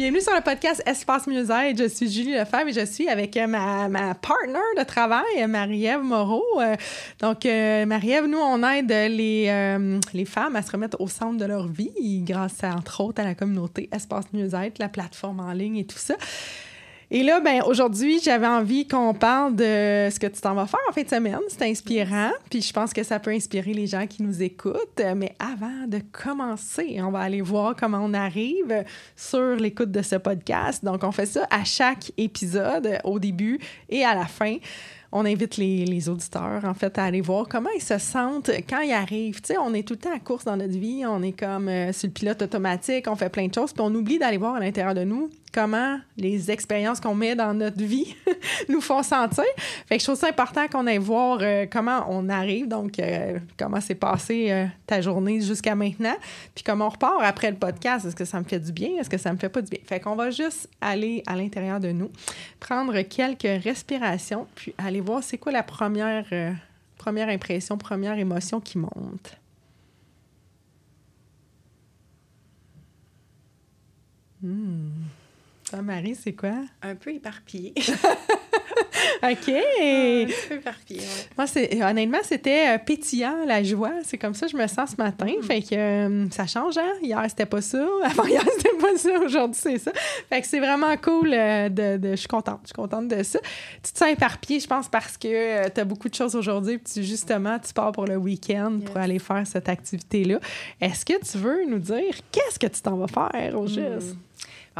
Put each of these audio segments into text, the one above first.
Bienvenue sur le podcast Espace Mieux-être. Je suis Julie Lefebvre et je suis avec euh, ma, ma partner de travail, Marie-Ève Moreau. Euh, donc, euh, Marie-Ève, nous, on aide les, les femmes à se remettre au centre de leur vie grâce, entre autres, à la communauté Espace Mieux-être, la plateforme en ligne et tout ça. Et là, ben aujourd'hui, j'avais envie qu'on parle de ce que tu t'en vas faire en fin de semaine. C'est inspirant, puis je pense que ça peut inspirer les gens qui nous écoutent. Mais avant de commencer, on va aller voir comment on arrive sur l'écoute de ce podcast. Donc, on fait ça à chaque épisode, au début et à la fin on invite les, auditeurs, en fait, à aller voir comment ils se sentent quand ils arrivent. Tu sais, on est tout le temps à course dans notre vie, on est comme euh, sur le pilote automatique, on fait plein de choses, puis on oublie d'aller voir à l'intérieur de nous comment les expériences qu'on met dans notre vie nous font sentir. Fait que je trouve ça important qu'on aille voir euh, comment on arrive, donc euh, comment s'est passé euh, ta journée jusqu'à maintenant, puis comment on repart après le podcast. Est-ce que ça me fait du bien? Est-ce que ça me fait pas du bien? Fait qu'on va juste aller à l'intérieur de nous, prendre quelques respirations, puis aller voir c'est quoi la première, première impression, première émotion qui monte. Hmm. Ta Marie, c'est quoi? Un peu éparpillé. OK. un peu éparpillé, Moi, c'est, honnêtement, c'était euh, pétillant, la joie. C'est comme ça que je me sens ce matin. Mm. Fait que euh, ça change, hein? Hier, c'était pas ça. Avant hier, c'était pas ça. Aujourd'hui, c'est ça. Fait que c'est vraiment cool. Euh, de, je suis contente. Je suis contente de ça. Tu te sens éparpillé, je pense, parce que tu as beaucoup de choses aujourd'hui. Puis justement, tu pars pour le week-end pour aller faire cette activité-là. Est-ce que tu veux nous dire qu'est-ce que tu t'en vas faire au mm.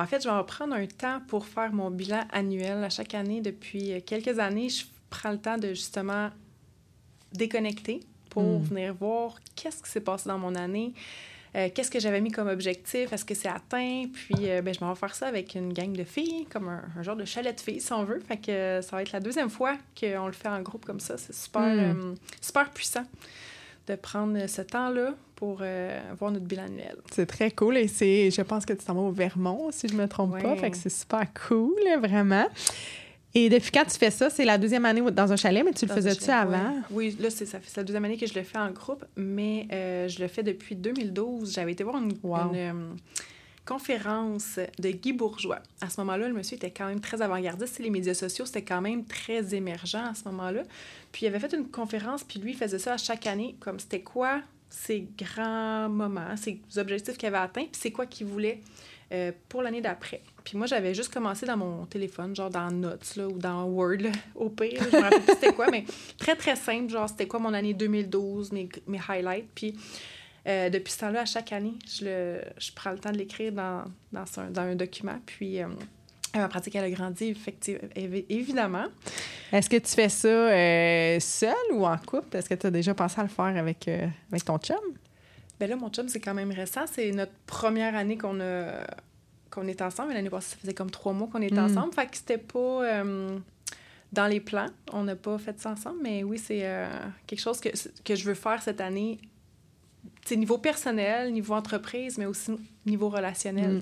En fait, je vais prendre un temps pour faire mon bilan annuel. À chaque année, depuis euh, quelques années, je prends le temps de justement déconnecter pour hmm. venir voir qu'est-ce qui s'est passé dans mon année, euh, qu'est-ce que j'avais mis comme objectif, est-ce que c'est atteint? Puis, euh, ben, je vais faire ça avec une gang de filles, comme un, genre de chalet de filles, si on veut. Fait que ça va être la deuxième fois qu'on le fait en groupe comme ça. C'est super, hmm. super puissant de prendre ce temps-là pour euh, voir notre bilan annuel. C'est très cool et c'est, je pense que tu t'en vas au Vermont, si je me trompe pas, fait que c'est super cool, vraiment. Et depuis quand tu fais ça? C'est la deuxième année dans un chalet, mais tu le faisais-tu avant? Oui, là, c'est, ça fait la deuxième année que je le fais en groupe, mais euh, je le fais depuis 2012. J'avais été voir une, euh, conférence de Guy Bourgeois. À ce moment-là, le monsieur était quand même très avant-gardiste. Les médias sociaux, c'était quand même très émergent à ce moment-là. Puis il avait fait une conférence, puis lui, il faisait ça à chaque année, comme c'était quoi ses grands moments, ses objectifs qu'il avait atteints, puis c'est quoi qu'il voulait euh, pour l'année d'après. Puis moi, j'avais juste commencé dans mon téléphone, genre dans Notes là, ou dans Word, au pire. je me rappelle plus c'était quoi, mais très, très simple. Genre, c'était quoi mon année 2012, mes, mes highlights. Puis euh, depuis ce temps-là, à chaque année, je, le, je prends le temps de l'écrire dans, dans, un, dans un document. Puis euh, ma pratique, elle a grandi, effectivement, évidemment. Est-ce que tu fais ça euh, seul ou en couple? Est-ce que tu as déjà pensé à le faire avec, euh, avec ton chum? Bien là, mon chum, c'est quand même récent. C'est notre première année qu'on a qu'on est ensemble. L'année passée, ça faisait comme trois mois qu'on est hmm. ensemble. Fait que c'était pas euh, dans les plans. On n'a pas fait ça ensemble. Mais oui, c'est quelque chose que, que je veux faire cette année niveau personnel, niveau entreprise, mais aussi niveau relationnel.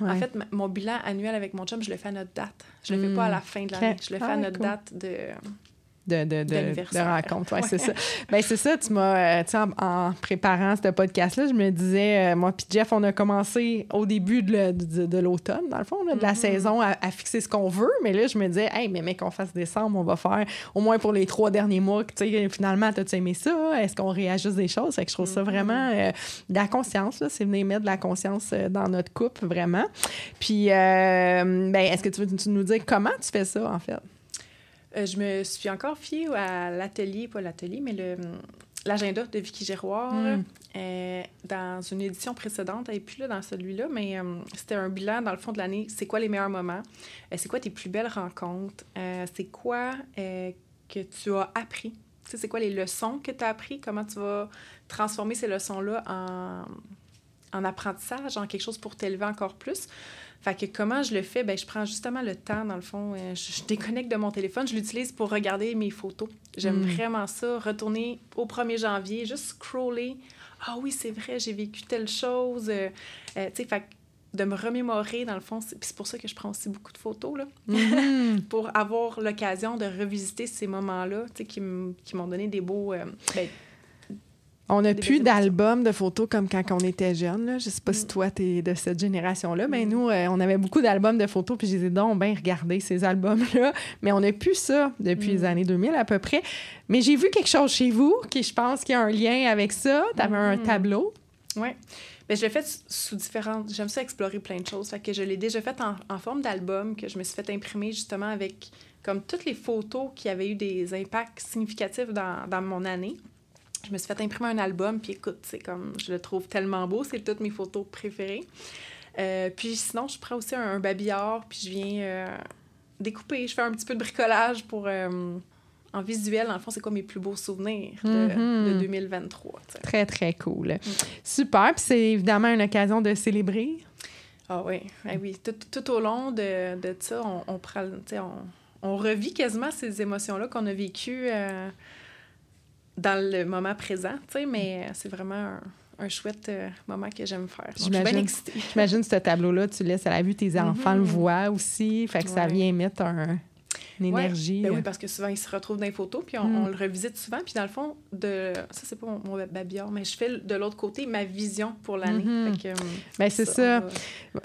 Mm. En fait, mon bilan annuel avec mon chum, je le fais à notre date. Je le fais pas à la mm. fin de l'année. Je le fais à ah, notre date de de, de, de, rencontre. Ouais, c'est ça. Ben, c'est ça, tu m'as, euh, tu sais, en, préparant ce podcast-là, je me disais, euh, moi puis Jeff, on a commencé au début de, l'automne, dans le fond, de la mm-hmm. saison, à, fixer ce qu'on veut. Mais là, je me disais, hey, mais mec, qu'on fasse décembre, on va faire au moins pour les trois derniers mois. Tu sais, finalement, t'as-tu aimé ça? Est-ce qu'on réajuste des choses? Fait que je trouve ça mm-hmm. vraiment euh, de la conscience, là. C'est venir mettre de la conscience dans notre couple, vraiment. Puis, ben, est-ce que tu veux nous dire comment tu fais ça, en fait? Euh, je me suis encore fiée à l'atelier, pas l'atelier, mais le, l'agenda de Vicky Giroir. Hmm. Euh, dans une édition précédente, elle n'est plus là dans celui-là, mais euh, c'était un bilan dans le fond de l'année. C'est quoi les meilleurs moments? c'est quoi tes plus belles rencontres? c'est quoi que tu as appris? c'est quoi les leçons que tu as appris? Comment tu vas transformer ces leçons-là en, en apprentissage, en quelque chose pour t'élever encore plus? Fait que comment je le fais? Ben, je prends justement le temps, dans le fond. Euh, je, déconnecte de mon téléphone, je l'utilise pour regarder mes photos. J'aime hmm. vraiment ça. Retourner au 1er janvier, juste scroller. Ah oui, c'est vrai, j'ai vécu telle chose. Euh, euh, tu sais, fait de me remémorer, dans le fond. C'est pour ça que je prends aussi beaucoup de photos, là. Hmm. pour avoir l'occasion de revisiter ces moments-là, tu sais, qui m'ont donné des beaux... Ben, on n'a plus d'albums de photos comme quand on était jeune. Là. Je sais pas si mm. toi, tu es de cette génération-là, mais mm. nous, euh, on avait beaucoup d'albums de photos, puis je disais, donc, ben, regardez ces albums-là. Mais on n'a plus ça depuis les mm. années 2000 à peu près. Mais j'ai vu quelque chose chez vous qui, je pense, qui a un lien avec ça. Tu avais un tableau. Oui. Mais je l'ai fait sous différentes. J'aime ça explorer plein de choses. Fait que je l'ai déjà fait en, forme d'album que je me suis fait imprimer justement avec comme toutes les photos qui avaient eu des impacts significatifs dans, dans mon année je me suis fait imprimer un album, puis écoute, c'est comme, je le trouve tellement beau, c'est toutes mes photos préférées. Euh, puis sinon, je prends aussi un, babillard, puis je viens euh, découper, je fais un petit peu de bricolage pour, euh, en visuel, le fond, c'est quoi mes plus beaux souvenirs de, 2023. Mm-hmm. Très, très cool. Mm. Super, puis c'est évidemment une occasion de célébrer. Ah oui, ah oui. Tout, tout, au long de, de ça, on, on prend, on, on revit quasiment ces émotions-là qu'on a vécues dans le moment présent, tu sais, mais c'est vraiment un, chouette euh, moment que j'aime faire. J'imagine, j'imagine ce tableau-là, tu laisses à la vue tes enfants le voient aussi, fait que ça vient mettre un, énergie. Ben oui, euh. parce que souvent, ils se retrouvent dans les photos, puis on, mm. le revisite souvent. Puis dans le fond, de ça, c'est pas mon, babillard, mais je fais de l'autre côté ma vision pour l'année. Mm-hmm. Euh, ben, c'est ça.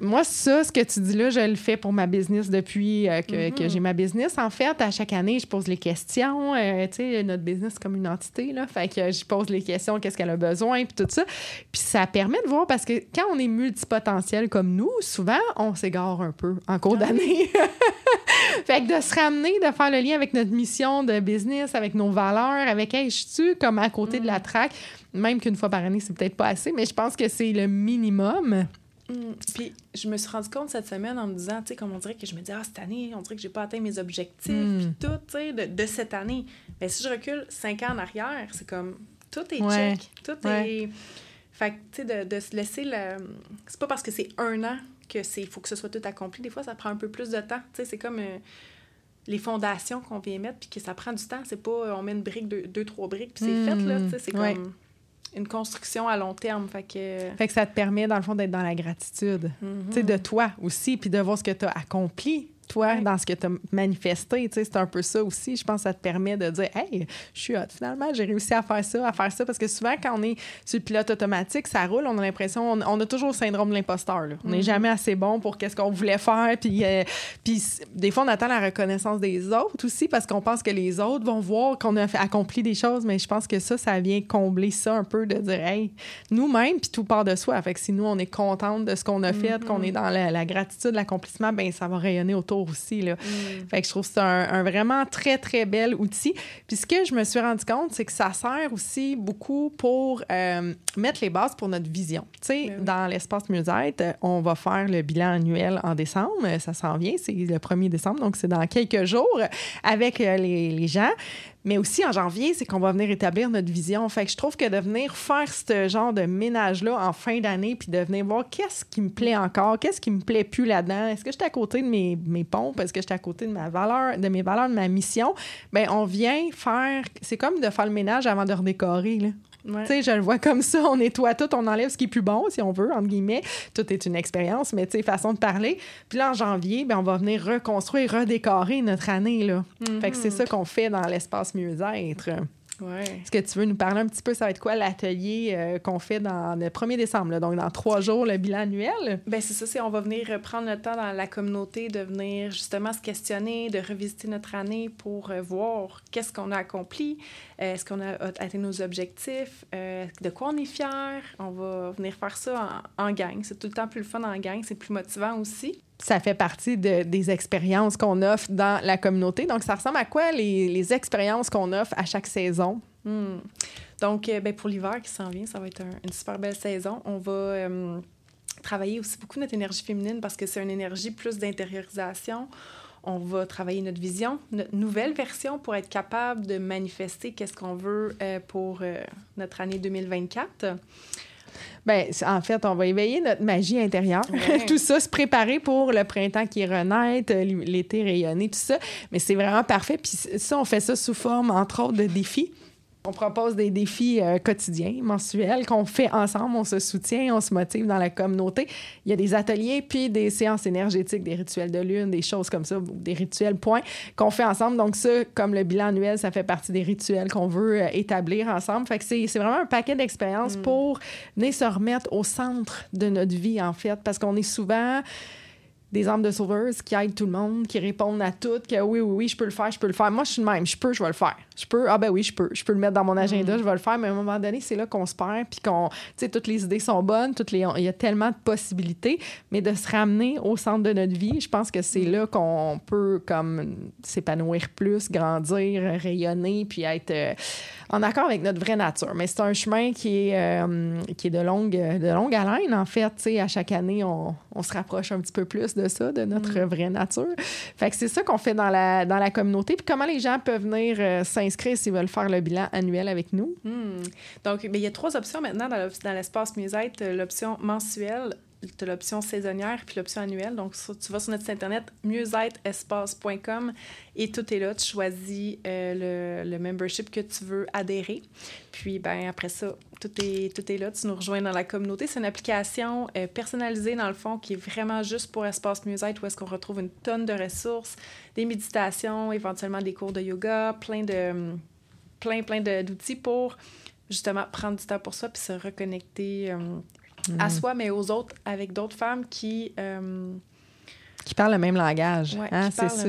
Moi, ça, ce que tu dis là, je le fais pour ma business depuis euh, que, que mm-hmm. j'ai ma business. En fait, à chaque année, je pose les questions. tu sais, notre business comme une entité, là. Fait que je pose les questions, qu'est-ce qu'elle a besoin, puis tout ça. Puis ça permet de voir, parce que quand on est multipotentiel comme nous, souvent, on s'égare un peu en cours ah d'année. fait que de se ramener, de faire le lien avec notre mission de business, avec nos valeurs, avec hey, je suis comme à côté de la mm. traque, même qu'une fois par année, c'est peut-être pas assez, mais je pense que c'est le minimum. Mm. Puis je me suis rendu compte cette semaine en me disant, tu sais, comme on dirait que je me dis, ah, cette année, on dirait que j'ai pas atteint mes objectifs, mm. puis tout, tu sais, de, cette année. Mais si je recule cinq ans en arrière, c'est comme, tout est check, tout est. Fait que, tu sais, de, de, se laisser le. C'est pas parce que c'est un an que c'est faut que ce soit tout accompli. Des fois, ça prend un peu plus de temps. Tu sais, c'est comme euh, les fondations qu'on vient mettre, puis que ça prend du temps. C'est pas euh, on met une brique, deux, trois briques, puis c'est fait, là. Sais, c'est comme une construction à long terme. Fait que... fait que ça te permet, dans le fond, d'être dans la gratitude. Tu sais, de mm-hmm. toi aussi, puis de voir ce que tu as accompli toi, dans ce que tu as manifesté. C'est un peu ça aussi. Je pense que ça te permet de dire Hey, je suis hot. Finalement, j'ai réussi à faire ça, à faire ça. Parce que souvent, quand on est sur le pilote automatique, ça roule, on a l'impression, on, a toujours le syndrome de l'imposteur. On n'est mm-hmm. jamais assez bon pour qu'est-ce qu'on voulait faire. Puis, euh, puis des fois, on attend la reconnaissance des autres aussi parce qu'on pense que les autres vont voir qu'on a accompli des choses. Mais je pense que ça, ça vient combler ça un peu de dire Hey, nous-mêmes, puis tout part de soi. Fait que si nous, on est contente de ce qu'on a fait, qu'on est dans la, la gratitude, l'accomplissement, ben ça va rayonner autour aussi. Là. Mm. Fait que je trouve que c'est un, vraiment très, très bel outil. Puis ce que je me suis rendu compte, c'est que ça sert aussi beaucoup pour euh, mettre les bases pour notre vision. Tu sais, ben dans l'espace Musette, on va faire le bilan annuel en décembre. Ça s'en vient, c'est le 1er décembre, donc c'est dans quelques jours avec euh, les, les gens. Mais aussi en janvier, c'est qu'on va venir établir notre vision. Fait que je trouve que de venir faire ce genre de ménage-là en fin d'année, puis de venir voir qu'est-ce qui me plaît encore, qu'est-ce qui me plaît plus là-dedans, est-ce que je suis à côté de mes, pompes, est-ce que je suis à côté de ma valeur, de mes valeurs, de ma mission, ben on vient faire. C'est comme de faire le ménage avant de redécorer. Là. Tu sais, je le vois comme ça. On nettoie tout, on enlève ce qui est plus bon, si on veut, entre guillemets. Tout est une expérience, mais tu sais, façon de parler. Puis là, en janvier, ben, on va venir reconstruire, redécorer notre année. Là. Fait que c'est mm-hmm. ça qu'on fait dans l'espace mieux-être. Est-ce que tu veux nous parler un petit peu, ça va être quoi l'atelier euh, qu'on fait dans le 1er décembre, donc dans trois jours, le bilan annuel? Bien, c'est ça, c'est on va venir prendre le temps dans la communauté de venir justement se questionner, de revisiter notre année pour euh, voir qu'est-ce qu'on a accompli, euh, est-ce qu'on a atteint nos objectifs, de quoi on est fier. On va venir faire ça en, en gang. C'est tout le temps plus le fun en gang, c'est plus motivant aussi. Ça fait partie de, des expériences qu'on offre dans la communauté. Donc, ça ressemble à quoi les, les expériences qu'on offre à chaque saison? Hmm. Donc, euh, ben, pour l'hiver qui s'en vient, ça va être une super belle saison. On va euh, travailler aussi beaucoup notre énergie féminine parce que c'est une énergie plus d'intériorisation. On va travailler notre vision, notre nouvelle version pour être capable de manifester qu'est-ce qu'on veut euh, pour notre année 2024. Ben, en fait, on va éveiller notre magie intérieure. tout ça, se préparer pour le printemps qui renaître, l'été rayonné, tout ça. Mais c'est vraiment parfait. Puis ça, on fait ça sous forme, entre autres, de défis. On propose des défis euh, quotidiens, mensuels, qu'on fait ensemble, on se soutient, on se motive dans la communauté. Il y a des ateliers, puis des séances énergétiques, des rituels de lune, des choses comme ça, des rituels points qu'on fait ensemble. Donc ça, comme le bilan annuel, ça fait partie des rituels qu'on veut euh, établir ensemble. Fait que c'est vraiment un paquet d'expériences mm. pour venir se remettre au centre de notre vie, en fait, parce qu'on est souvent des armes de sauveuses qui aident tout le monde, qui répondent à tout, que oui, oui, oui, je peux le faire, je peux le faire. Moi, je suis le même, je peux, je vais le faire. Je peux, ah ben oui, je peux, je peux le mettre dans mon agenda, mm. je vais le faire, mais à un moment donné, c'est là qu'on se perd, puis qu'on, tu sais, toutes les idées sont bonnes, toutes les, il y a tellement de possibilités, mais de se ramener au centre de notre vie, je pense que c'est mm. là qu'on peut, comme, s'épanouir plus, grandir, rayonner, puis être euh, en accord avec notre vraie nature. Mais c'est un chemin qui est, euh, qui est de, longue, de longue haleine, en fait, tu sais, à chaque année, on, on se rapproche un petit peu plus de ça, de notre mm. vraie nature. Fait que c'est ça qu'on fait dans la, dans la communauté. Puis comment les gens peuvent venir euh, s'inscrire s'ils veulent faire le bilan annuel avec nous? Mm. Donc, ben, il y a trois options maintenant dans l'espace Musette. L'option mensuelle, tu as l'option saisonnière puis l'option annuelle. Donc, tu vas sur notre site internet mieuxêtreespace.com et tout est là. Tu choisis euh, le, le, membership que tu veux adhérer. Puis, ben après ça, tout est, tout est là. Tu nous rejoins dans la communauté. C'est une application euh, personnalisée, dans le fond, qui est vraiment juste pour Espace Mieux-être, où est-ce qu'on retrouve une tonne de ressources, des méditations, éventuellement des cours de yoga, plein de plein, plein d'outils pour justement prendre du temps pour soi puis se reconnecter euh, à mm. soi, mais aux autres, avec d'autres femmes qui. Euh, qui parlent le même langage. hein, c'est ça.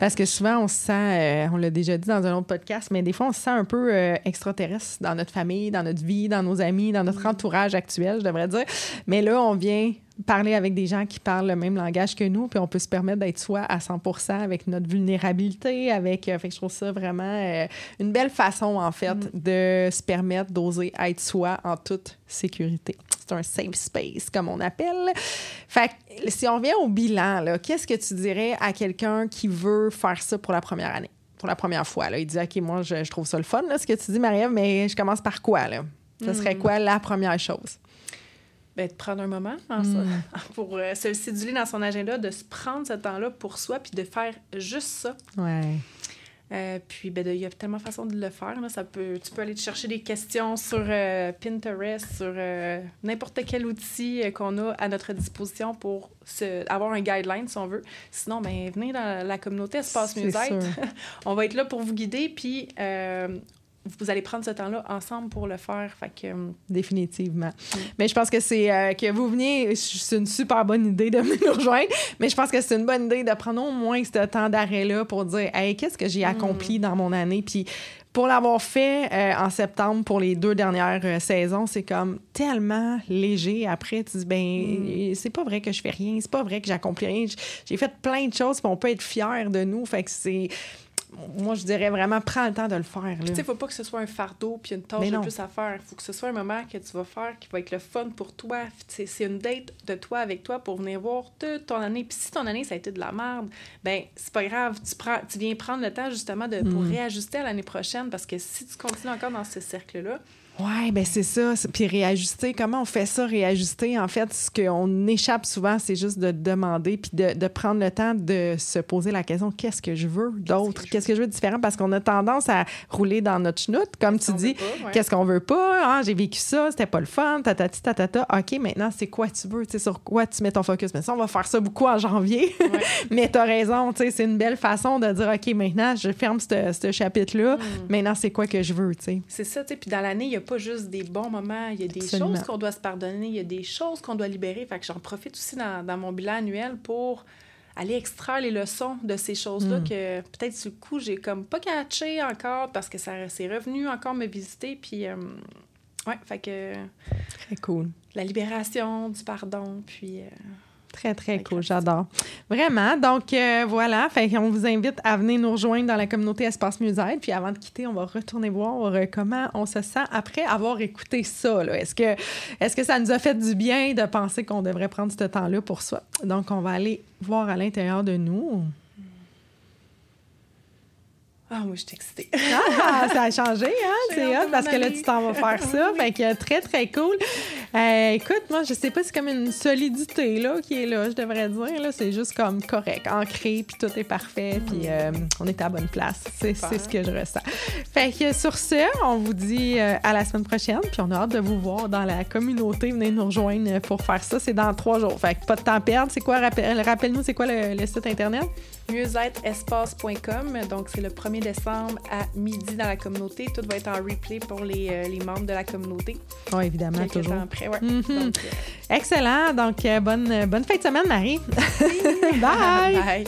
Parce que souvent, on se sent, euh, on l'a déjà dit dans un autre podcast, mais des fois, on se sent un peu euh, extraterrestre dans notre famille, dans notre vie, dans nos amis, dans notre mm. entourage actuel, je devrais dire. Mais là, on vient parler avec des gens qui parlent le même langage que nous, puis on peut se permettre d'être soi à 100 avec notre vulnérabilité, avec... fait que je trouve ça vraiment une belle façon, en fait, mm. de se permettre d'oser être soi en toute sécurité un safe space, comme on appelle. Fait si on revient au bilan, qu'est-ce que tu dirais à quelqu'un qui veut faire ça pour la première année, pour la première fois? Là? Il dit, OK, moi, je, trouve ça le fun, là, ce que tu dis, Marie, mais je commence par quoi? Là? Ce serait hmm. quoi la première chose? Ben, de prendre un moment hmm. pour euh, se céduler dans son agenda, de se prendre ce temps-là pour soi, puis de faire juste ça. Ouais. Euh, puis, ben, il y a tellement de façons de le faire. Là. Ça peut, tu peux aller te chercher des questions sur euh, Pinterest, sur euh, n'importe quel outil qu'on a à notre disposition pour se, avoir un guideline, si on veut. Sinon, ben, venez dans la communauté Espace Musette. on va être là pour vous guider. Puis, vous allez prendre ce temps-là ensemble pour le faire. Fait que, euh, Définitivement. Mm. Mais je pense que c'est euh, que vous veniez, c'est une super bonne idée de nous rejoindre, mais je pense que c'est une bonne idée de prendre au moins ce temps d'arrêt-là pour dire Hey, qu'est-ce que j'ai accompli mm. dans mon année? Puis pour l'avoir fait euh, en septembre pour les deux dernières saisons, c'est comme tellement léger. Après, tu dis, ben, mm. c'est pas vrai que je fais rien, c'est pas vrai que j'accomplis rien. J'ai fait plein de choses, puis on peut être fier de nous. Fait que c'est moi, je dirais vraiment, prends le temps de le faire. Tu sais, faut pas que ce soit un fardeau puis une tâche de plus à faire. faut que ce soit un moment que tu vas faire qui va être le fun pour toi. C'est une date de toi avec toi pour venir voir toute ton année. Puis si ton année, ça a été de la merde, ben c'est pas grave. Tu, prends, tu viens prendre le temps, justement, de, pour mm. réajuster à l'année prochaine parce que si tu continues encore dans ce cercle-là, oui, ben c'est ça. Puis réajuster, comment on fait ça, réajuster? En fait, ce qu'on échappe souvent, c'est juste de demander puis de, de, prendre le temps de se poser la question qu'est-ce que je veux d'autre? Qu'est-ce que je veux de différent? Parce qu'on a tendance à rouler dans notre chenoute, comme tu dis. Qu'est-ce qu'on veut pas? Ah, j'ai vécu ça, c'était pas le fun, tatati, tatata. OK, maintenant, c'est quoi tu veux? Tu sais, sur quoi tu mets ton focus? Mais ça, on va faire ça beaucoup en janvier. Mais tu as raison, tu sais, c'est une belle façon de dire OK, maintenant, je ferme ce chapitre-là. Mm. Maintenant, c'est quoi que je veux, tu sais? C'est ça, tu sais. Puis dans l'année, il y a pas juste des bons moments, il y a des choses qu'on doit se pardonner, il y a des choses qu'on doit libérer. Fait que j'en profite aussi dans, dans, mon bilan annuel pour aller extraire les leçons de ces choses-là hmm. que peut-être sur le coup, j'ai comme pas catché encore parce que ça s'est revenu encore me visiter. Puis, euh, ouais, fait que. Très cool. La libération, du pardon, puis. Euh, Très, très cool. J'adore. Vraiment. Donc, euh, voilà. Fait on vous invite à venir nous rejoindre dans la communauté Espace Musée. Puis avant de quitter, on va retourner voir euh, comment on se sent après avoir écouté ça. Est-ce que, est que ça nous a fait du bien de penser qu'on devrait prendre ce temps-là pour soi? Donc, on va aller voir à l'intérieur de nous. Ah, moi, je suis excitée. ah, ça a changé, hein? C'est hot parce que là, tu t'en vas faire ça. Fait que très, très cool. Euh, écoute, moi, je sais pas, c'est comme une solidité, là, qui est là, je devrais dire. Là, c'est juste comme correct, ancré, puis tout est parfait, puis euh, on est à la bonne place. C'est, ce que je ressens. Fait que sur ce, on vous dit euh, à la semaine prochaine, puis on a hâte de vous voir dans la communauté. Venez nous rejoindre pour faire ça. C'est dans trois jours. Fait que pas de temps à perdre. C'est quoi, rappelle-nous, c'est quoi le, site Internet? mieux-être-espace.com. Donc, c'est le premier décembre à midi dans la communauté. Tout va être en replay pour les, euh, les membres de la communauté. Oui, évidemment, toujours. après, ouais. Mhm. Donc, euh, Excellent. Donc, euh, bonne, bonne fin de semaine, Marie. Bye. Bye.